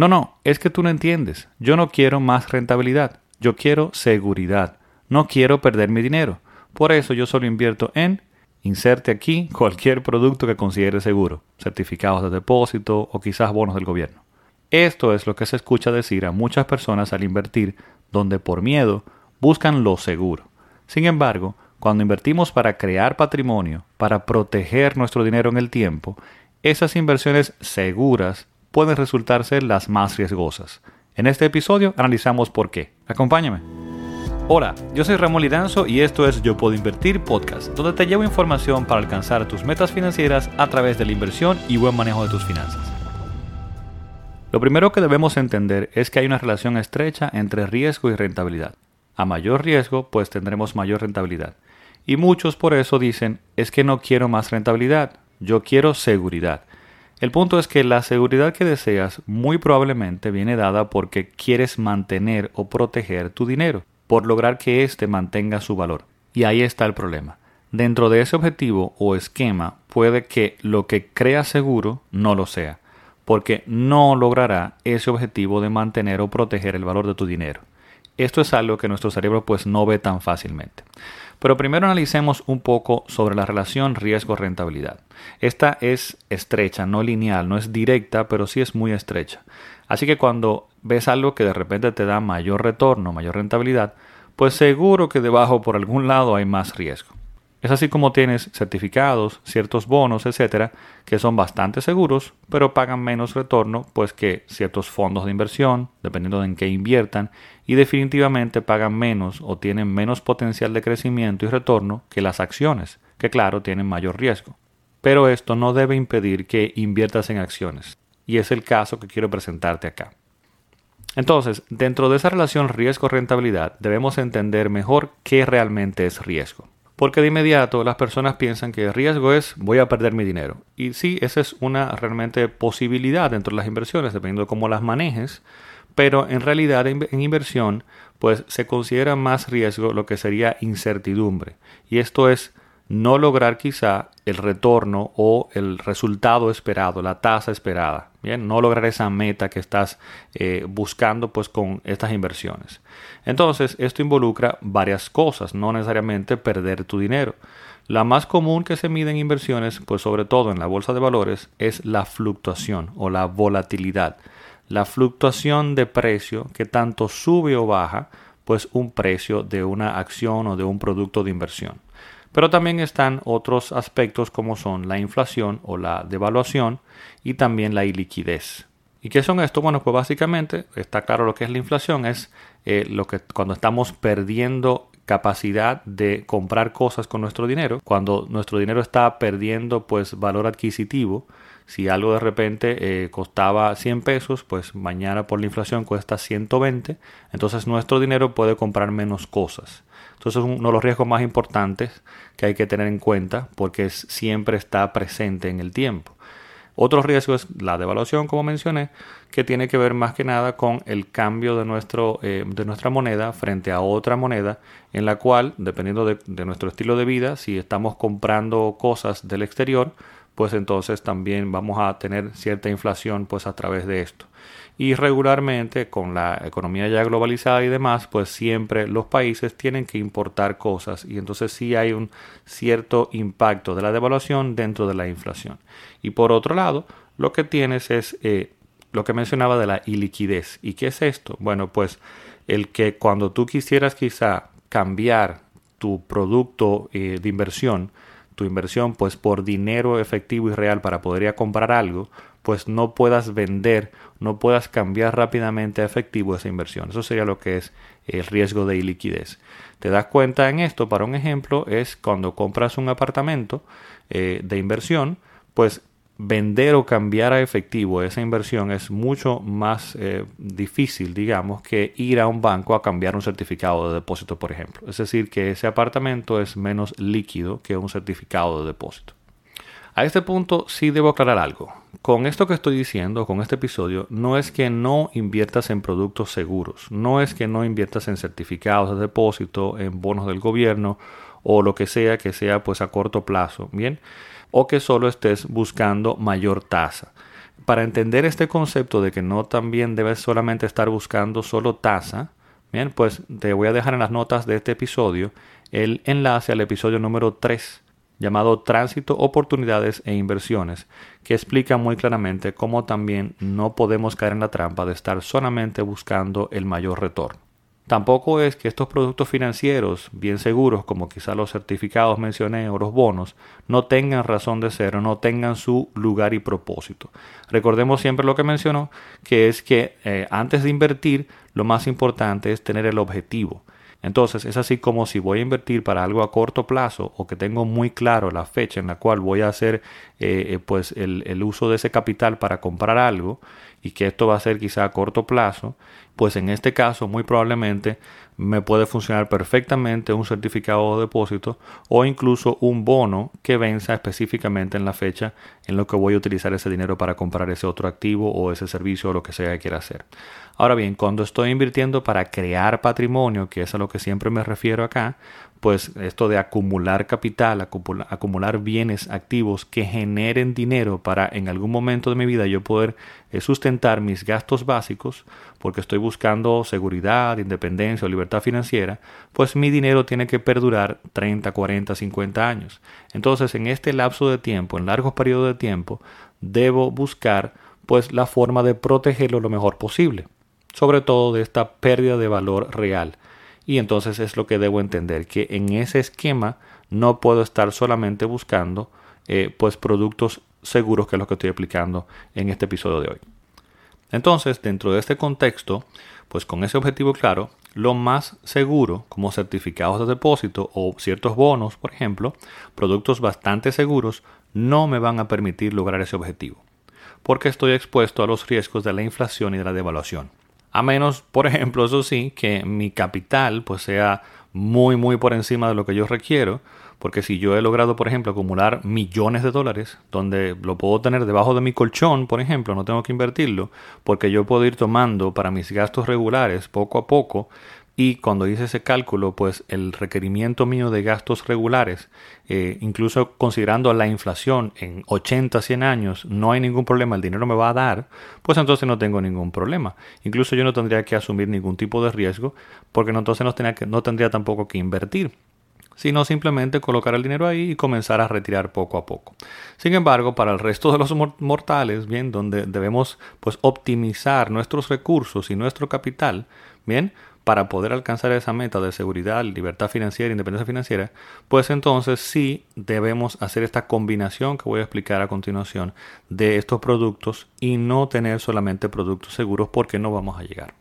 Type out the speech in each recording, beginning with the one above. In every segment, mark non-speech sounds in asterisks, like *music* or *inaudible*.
No, no, es que tú no entiendes. Yo no quiero más rentabilidad. Yo quiero seguridad. No quiero perder mi dinero. Por eso yo solo invierto en inserte aquí *laughs* cualquier producto que considere seguro, certificados de depósito o quizás bonos del gobierno. Esto es lo que se escucha decir a muchas personas al invertir, donde por miedo buscan lo seguro. Sin embargo, cuando invertimos para crear patrimonio, para proteger nuestro dinero en el tiempo, esas inversiones seguras pueden resultar ser las más riesgosas. En este episodio analizamos por qué. Acompáñame. Hola, yo soy Ramón Lidanzo y esto es Yo Puedo Invertir Podcast, donde te llevo información para alcanzar tus metas financieras a través de la inversión y buen manejo de tus finanzas. Lo primero que debemos entender es que hay una relación estrecha entre riesgo y rentabilidad. A mayor riesgo, pues tendremos mayor rentabilidad. Y muchos por eso dicen, es que no quiero más rentabilidad, yo quiero seguridad. El punto es que la seguridad que deseas muy probablemente viene dada porque quieres mantener o proteger tu dinero, por lograr que éste mantenga su valor. Y ahí está el problema. Dentro de ese objetivo o esquema puede que lo que creas seguro no lo sea, porque no logrará ese objetivo de mantener o proteger el valor de tu dinero. Esto es algo que nuestro cerebro pues no ve tan fácilmente. Pero primero analicemos un poco sobre la relación riesgo-rentabilidad. Esta es estrecha, no lineal, no es directa, pero sí es muy estrecha. Así que cuando ves algo que de repente te da mayor retorno, mayor rentabilidad, pues seguro que debajo por algún lado hay más riesgo. Es así como tienes certificados, ciertos bonos, etcétera, que son bastante seguros, pero pagan menos retorno, pues que ciertos fondos de inversión, dependiendo de en qué inviertan, y definitivamente pagan menos o tienen menos potencial de crecimiento y retorno que las acciones, que claro tienen mayor riesgo. Pero esto no debe impedir que inviertas en acciones, y es el caso que quiero presentarte acá. Entonces, dentro de esa relación riesgo-rentabilidad, debemos entender mejor qué realmente es riesgo. Porque de inmediato las personas piensan que el riesgo es voy a perder mi dinero. Y sí, esa es una realmente posibilidad dentro de las inversiones, dependiendo de cómo las manejes. Pero en realidad en, en inversión, pues se considera más riesgo lo que sería incertidumbre. Y esto es no lograr quizá el retorno o el resultado esperado, la tasa esperada. Bien, no lograr esa meta que estás eh, buscando pues con estas inversiones. Entonces, esto involucra varias cosas, no necesariamente perder tu dinero. La más común que se mide en inversiones, pues sobre todo en la bolsa de valores, es la fluctuación o la volatilidad. La fluctuación de precio que tanto sube o baja, pues un precio de una acción o de un producto de inversión. Pero también están otros aspectos como son la inflación o la devaluación y también la iliquidez. ¿Y qué son esto? Bueno, pues básicamente está claro lo que es la inflación, es eh, lo que cuando estamos perdiendo capacidad de comprar cosas con nuestro dinero, cuando nuestro dinero está perdiendo pues valor adquisitivo, si algo de repente eh, costaba 100 pesos, pues mañana por la inflación cuesta 120, entonces nuestro dinero puede comprar menos cosas. Entonces es uno de los riesgos más importantes que hay que tener en cuenta porque siempre está presente en el tiempo. Otro riesgo es la devaluación, como mencioné, que tiene que ver más que nada con el cambio de, nuestro, eh, de nuestra moneda frente a otra moneda, en la cual, dependiendo de, de nuestro estilo de vida, si estamos comprando cosas del exterior, pues entonces también vamos a tener cierta inflación pues a través de esto y regularmente con la economía ya globalizada y demás, pues siempre los países tienen que importar cosas y entonces sí hay un cierto impacto de la devaluación dentro de la inflación. Y por otro lado, lo que tienes es eh, lo que mencionaba de la iliquidez. ¿Y qué es esto? Bueno, pues el que cuando tú quisieras quizá cambiar tu producto eh, de inversión, tu inversión pues por dinero efectivo y real para poder ir a comprar algo, pues no puedas vender, no puedas cambiar rápidamente a efectivo esa inversión. Eso sería lo que es el riesgo de iliquidez. Te das cuenta en esto, para un ejemplo, es cuando compras un apartamento eh, de inversión, pues vender o cambiar a efectivo esa inversión es mucho más eh, difícil, digamos, que ir a un banco a cambiar un certificado de depósito, por ejemplo. Es decir, que ese apartamento es menos líquido que un certificado de depósito. A este punto sí debo aclarar algo. Con esto que estoy diciendo, con este episodio, no es que no inviertas en productos seguros, no es que no inviertas en certificados de depósito, en bonos del gobierno o lo que sea que sea pues a corto plazo, ¿bien? O que solo estés buscando mayor tasa. para entender este concepto de que no también debes solamente estar buscando solo tasa, bien, pues te voy a dejar en las notas de este episodio el enlace al episodio número 3 llamado Tránsito, Oportunidades e Inversiones, que explica muy claramente cómo también no podemos caer en la trampa de estar solamente buscando el mayor retorno. Tampoco es que estos productos financieros bien seguros, como quizá los certificados mencioné o los bonos, no tengan razón de ser o no tengan su lugar y propósito. Recordemos siempre lo que mencionó, que es que eh, antes de invertir, lo más importante es tener el objetivo. Entonces es así como si voy a invertir para algo a corto plazo o que tengo muy claro la fecha en la cual voy a hacer eh, eh, pues el, el, uso de ese capital para comprar algo y que esto va a ser quizá a corto plazo, pues en este caso muy probablemente me puede funcionar perfectamente un certificado de depósito o incluso un bono que venza específicamente en la fecha en lo que voy a utilizar ese dinero para comprar ese otro activo o ese servicio o lo que sea que quiera hacer. Ahora bien, cuando estoy invirtiendo para crear patrimonio, que es a lo que siempre me refiero acá, pues esto de acumular capital, acumular, bienes activos que generen dinero para en algún momento de mi vida yo poder eh, sustentar mis gastos básicos, porque estoy buscando seguridad, independencia o libertad financiera, pues mi dinero tiene que perdurar 30, 40, 50 años. Entonces, en este lapso de tiempo, en largos periodos de tiempo, debo buscar pues la forma de protegerlo lo mejor posible sobre todo de esta pérdida de valor real. Y entonces es lo que debo entender, que en ese esquema no puedo estar solamente buscando eh, pues productos seguros, que es lo que estoy explicando en este episodio de hoy. Entonces, dentro de este contexto, pues con ese objetivo claro, lo más seguro, como certificados de depósito o ciertos bonos, por ejemplo, productos bastante seguros, no me van a permitir lograr ese objetivo, porque estoy expuesto a los riesgos de la inflación y de la devaluación. A menos, por ejemplo, eso sí, que mi capital pues sea muy muy por encima de lo que yo requiero, porque si yo he logrado, por ejemplo, acumular millones de dólares, donde lo puedo tener debajo de mi colchón, por ejemplo, no tengo que invertirlo, porque yo puedo ir tomando para mis gastos regulares poco a poco, y cuando hice ese cálculo, pues el requerimiento mío de gastos regulares, eh, incluso considerando la inflación en 80, 100 años, no hay ningún problema, el dinero me va a dar, pues entonces no tengo ningún problema. Incluso yo no tendría que asumir ningún tipo de riesgo, porque entonces no, que, no tendría tampoco que invertir sino simplemente colocar el dinero ahí y comenzar a retirar poco a poco. Sin embargo, para el resto de los mortales, bien, donde debemos pues optimizar nuestros recursos y nuestro capital, bien, para poder alcanzar esa meta de seguridad, libertad financiera, independencia financiera, pues entonces sí debemos hacer esta combinación que voy a explicar a continuación de estos productos y no tener solamente productos seguros porque no vamos a llegar.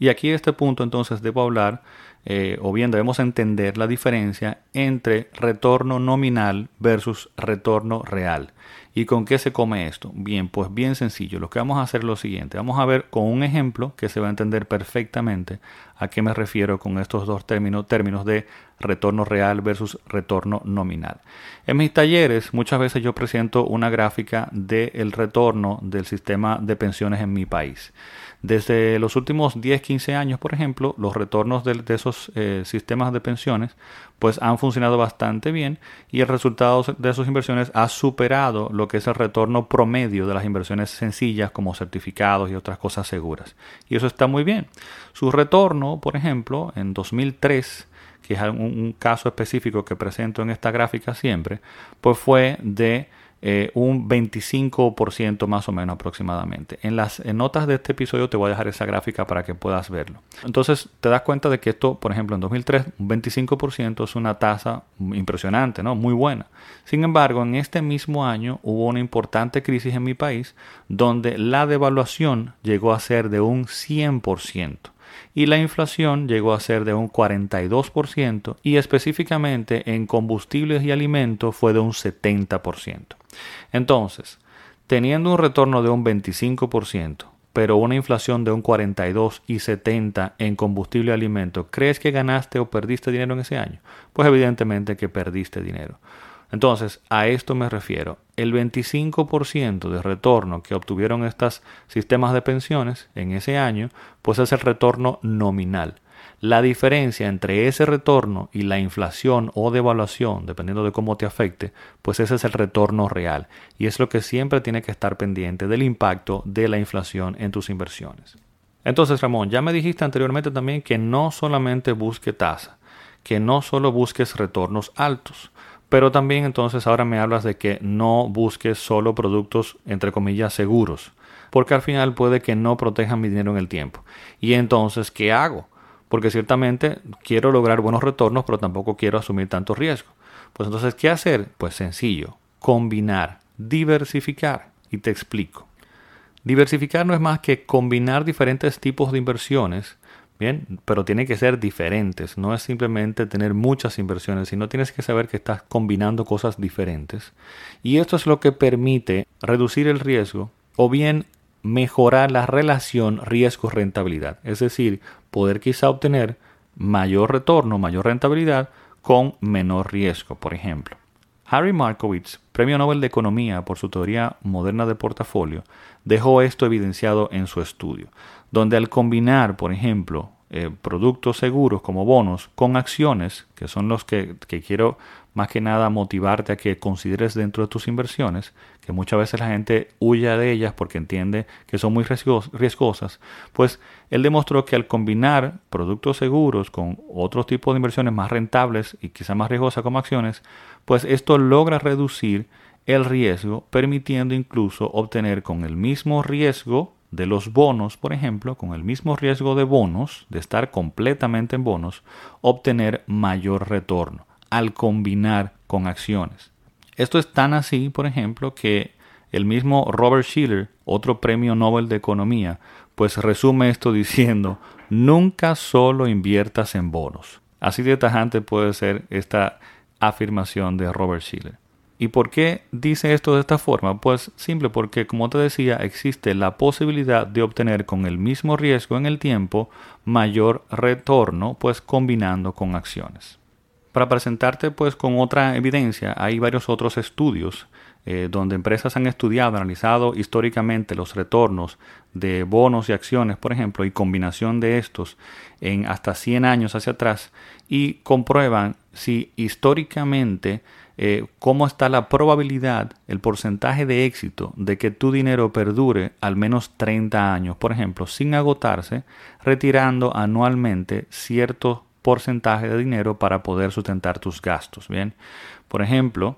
Y aquí a este punto entonces debo hablar, eh, o bien debemos entender la diferencia entre retorno nominal versus retorno real. ¿Y con qué se come esto? Bien, pues bien sencillo. Lo que vamos a hacer es lo siguiente. Vamos a ver con un ejemplo que se va a entender perfectamente a qué me refiero con estos dos términos, términos de retorno real versus retorno nominal. En mis talleres muchas veces yo presento una gráfica del retorno del sistema de pensiones en mi país. Desde los últimos 10-15 años, por ejemplo, los retornos de, esos eh, sistemas de pensiones pues han funcionado bastante bien y el resultado de sus inversiones ha superado lo que es el retorno promedio de las inversiones sencillas como certificados y otras cosas seguras. Y eso está muy bien. Su retorno, por ejemplo, en 2003 que es un, caso específico que presento en esta gráfica siempre, pues fue de eh, un 25% más o menos aproximadamente. En las notas de este episodio te voy a dejar esa gráfica para que puedas verlo. Entonces te das cuenta de que esto, por ejemplo, en 2003, un 25% es una tasa impresionante, ¿no? Muy buena. Sin embargo, en este mismo año hubo una importante crisis en mi país donde la devaluación llegó a ser de un 100% y la inflación llegó a ser de un 42% y específicamente en combustibles y alimentos fue de un 70%. Entonces, teniendo un retorno de un 25%, pero una inflación de un 42 y 70 en combustible y alimentos, ¿crees que ganaste o perdiste dinero en ese año? Pues evidentemente que perdiste dinero. Entonces, a esto me refiero. El 25% de retorno que obtuvieron estos sistemas de pensiones en ese año, pues es el retorno nominal. La diferencia entre ese retorno y la inflación o devaluación, dependiendo de cómo te afecte, pues ese es el retorno real. Y es lo que siempre tiene que estar pendiente del impacto de la inflación en tus inversiones. Entonces, Ramón, ya me dijiste anteriormente también que no solamente busque tasa, que no solo busques retornos altos, pero también entonces ahora me hablas de que no busques solo productos entre comillas seguros, porque al final puede que no protejan mi dinero en el tiempo. Y entonces, ¿qué hago? Porque ciertamente quiero lograr buenos retornos, pero tampoco quiero asumir tanto riesgo. Pues entonces, ¿qué hacer? Pues sencillo, combinar, diversificar. Y te explico. Diversificar no es más que combinar diferentes tipos de inversiones, bien, pero tiene que ser diferentes. No es simplemente tener muchas inversiones, sino tienes que saber que estás combinando cosas diferentes. Y esto es lo que permite reducir el riesgo o bien mejorar la relación riesgo-rentabilidad. Es decir, poder quizá obtener mayor retorno, mayor rentabilidad con menor riesgo, por ejemplo. Harry Markowitz, Premio Nobel de Economía por su teoría moderna de portafolio, dejó esto evidenciado en su estudio, donde al combinar, por ejemplo, eh, productos seguros como bonos con acciones, que son los que, quiero más que nada motivarte a que consideres dentro de tus inversiones, que muchas veces la gente huya de ellas porque entiende que son muy riesgosas, pues él demostró que al combinar productos seguros con otros tipos de inversiones más rentables y quizá más riesgosas como acciones, pues esto logra reducir el riesgo, permitiendo incluso obtener con el mismo riesgo de los bonos, por ejemplo, con el mismo riesgo de bonos, de estar completamente en bonos, obtener mayor retorno al combinar con acciones. Esto es tan así, por ejemplo, que el mismo Robert Schiller, otro premio Nobel de Economía, pues resume esto *laughs* diciendo, nunca solo inviertas en bonos. Así de tajante puede ser esta afirmación de Robert Schiller. ¿Y por qué dice esto de esta forma? Pues simple porque, como te decía, existe la posibilidad de obtener con el mismo riesgo en el tiempo mayor retorno, pues combinando con acciones. Para presentarte pues con otra evidencia, hay varios otros estudios eh, donde empresas han estudiado, analizado históricamente los retornos de bonos y acciones, por ejemplo, y combinación de estos en hasta 100 años hacia atrás y comprueban si históricamente eh, cómo está la probabilidad, el porcentaje de éxito de que tu dinero perdure al menos 30 años, por ejemplo, sin agotarse, retirando anualmente cierto porcentaje de dinero para poder sustentar tus gastos. Bien, por ejemplo,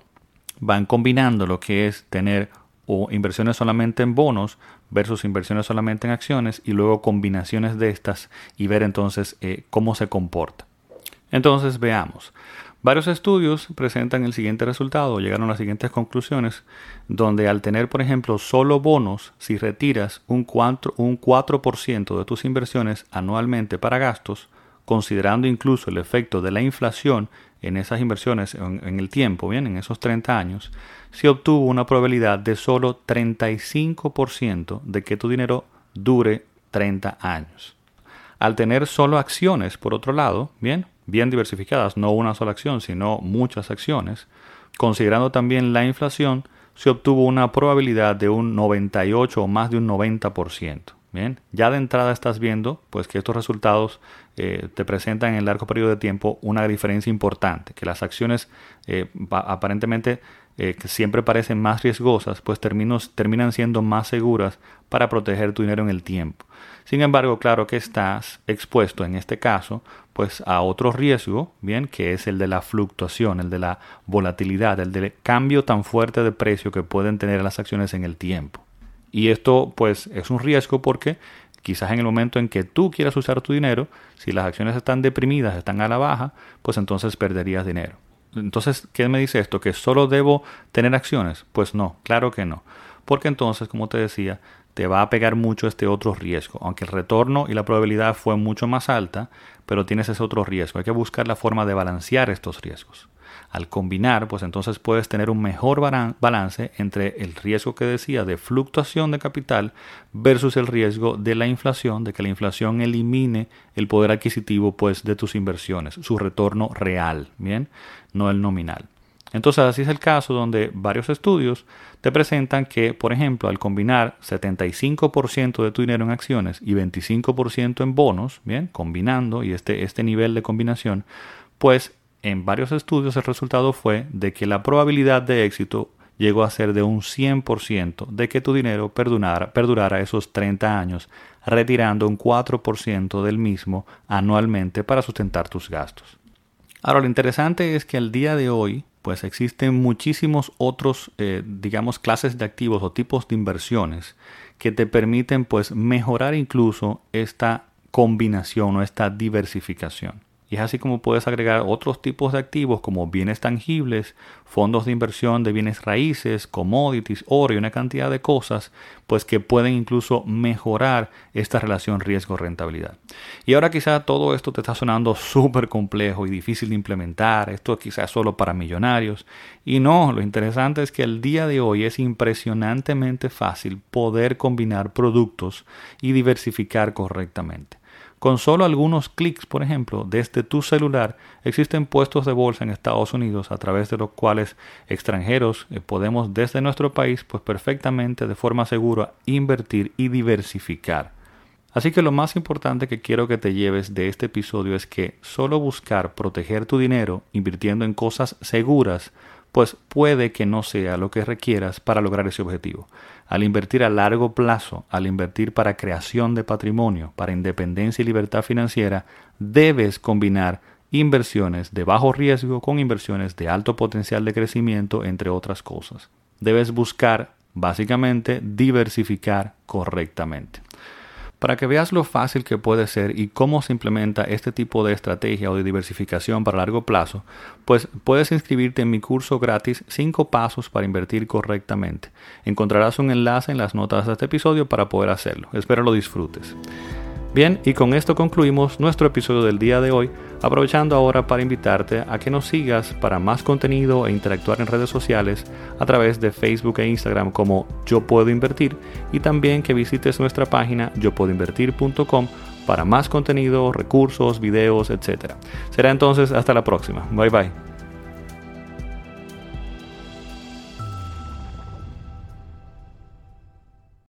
van combinando lo que es tener o inversiones solamente en bonos versus inversiones solamente en acciones y luego combinaciones de estas y ver entonces eh, cómo se comporta. Entonces veamos. Varios estudios presentan el siguiente resultado, llegaron a las siguientes conclusiones, donde al tener, por ejemplo, solo bonos, si retiras un 4%, un 4 de tus inversiones anualmente para gastos, considerando incluso el efecto de la inflación en esas inversiones en, el tiempo, bien, en esos 30 años, se obtuvo una probabilidad de solo 35% de que tu dinero dure 30 años. Al tener solo acciones, por otro lado, bien, bien diversificadas, no una sola acción, sino muchas acciones, considerando también la inflación, se obtuvo una probabilidad de un 98 o más de un 90%. Bien, ya de entrada estás viendo pues que estos resultados eh, te presentan en el largo periodo de tiempo una diferencia importante, que las acciones eh, aparentemente eh, que siempre parecen más riesgosas, pues terminan siendo más seguras para proteger tu dinero en el tiempo. Sin embargo, claro que estás expuesto en este caso pues a otro riesgo, bien, que es el de la fluctuación, el de la volatilidad, el del cambio tan fuerte de precio que pueden tener las acciones en el tiempo. Y esto pues es un riesgo porque quizás en el momento en que tú quieras usar tu dinero, si las acciones están deprimidas, están a la baja, pues entonces perderías dinero. Entonces, ¿qué me dice esto? ¿Que solo debo tener acciones? Pues no, claro que no. Porque entonces, como te decía, te va a pegar mucho este otro riesgo. Aunque el retorno y la probabilidad fue mucho más alta, pero tienes ese otro riesgo. Hay que buscar la forma de balancear estos riesgos al combinar, pues entonces puedes tener un mejor balance entre el riesgo que decía de fluctuación de capital versus el riesgo de la inflación, de que la inflación elimine el poder adquisitivo pues de tus inversiones, su retorno real, bien, no el nominal. Entonces así es el caso donde varios estudios te presentan que, por ejemplo, al combinar 75% de tu dinero en acciones y 25% en bonos, bien, combinando y este, este nivel de combinación, pues en varios estudios el resultado fue de que la probabilidad de éxito llegó a ser de un 100% de que tu dinero perdurara, esos 30 años, retirando un 4% del mismo anualmente para sustentar tus gastos. Ahora, lo interesante es que al día de hoy, pues existen muchísimos otros, eh, digamos, clases de activos o tipos de inversiones que te permiten, pues, mejorar incluso esta combinación o esta diversificación. Y es así como puedes agregar otros tipos de activos como bienes tangibles, fondos de inversión de bienes raíces, commodities, oro y una cantidad de cosas, pues que pueden incluso mejorar esta relación riesgo-rentabilidad. Y ahora quizá todo esto te está sonando *laughs* súper complejo y difícil de implementar, esto quizás solo para millonarios. Y no, lo interesante es que el día de hoy es impresionantemente fácil poder combinar productos y diversificar correctamente. Con solo algunos clics, por ejemplo, desde tu celular, existen puestos de bolsa en Estados Unidos a través de los cuales extranjeros eh, podemos desde nuestro país, pues perfectamente de forma segura, invertir y diversificar. Así que lo más importante que quiero que te lleves de este episodio es que solo buscar proteger tu dinero invirtiendo en cosas seguras pues puede que no sea lo que requieras para lograr ese objetivo. Al invertir a largo plazo, al invertir para creación de patrimonio, para independencia y libertad financiera, debes combinar inversiones de bajo riesgo con inversiones de alto potencial de crecimiento, entre otras cosas. Debes buscar, básicamente, diversificar correctamente. Para que veas lo fácil que puede ser y cómo se implementa este tipo de estrategia o de diversificación para largo plazo, pues puedes inscribirte en mi curso gratis 5 pasos para invertir correctamente. Encontrarás un enlace en las notas de este episodio para poder hacerlo. Espero lo disfrutes. Bien, y con esto concluimos nuestro episodio del día de hoy, aprovechando ahora para invitarte a que nos sigas para más contenido e interactuar en redes sociales a través de Facebook e Instagram como Yo Puedo Invertir y también que visites nuestra página yopuedoinvertir.com para más contenido, recursos, videos, etc. Será entonces hasta la próxima. Bye bye.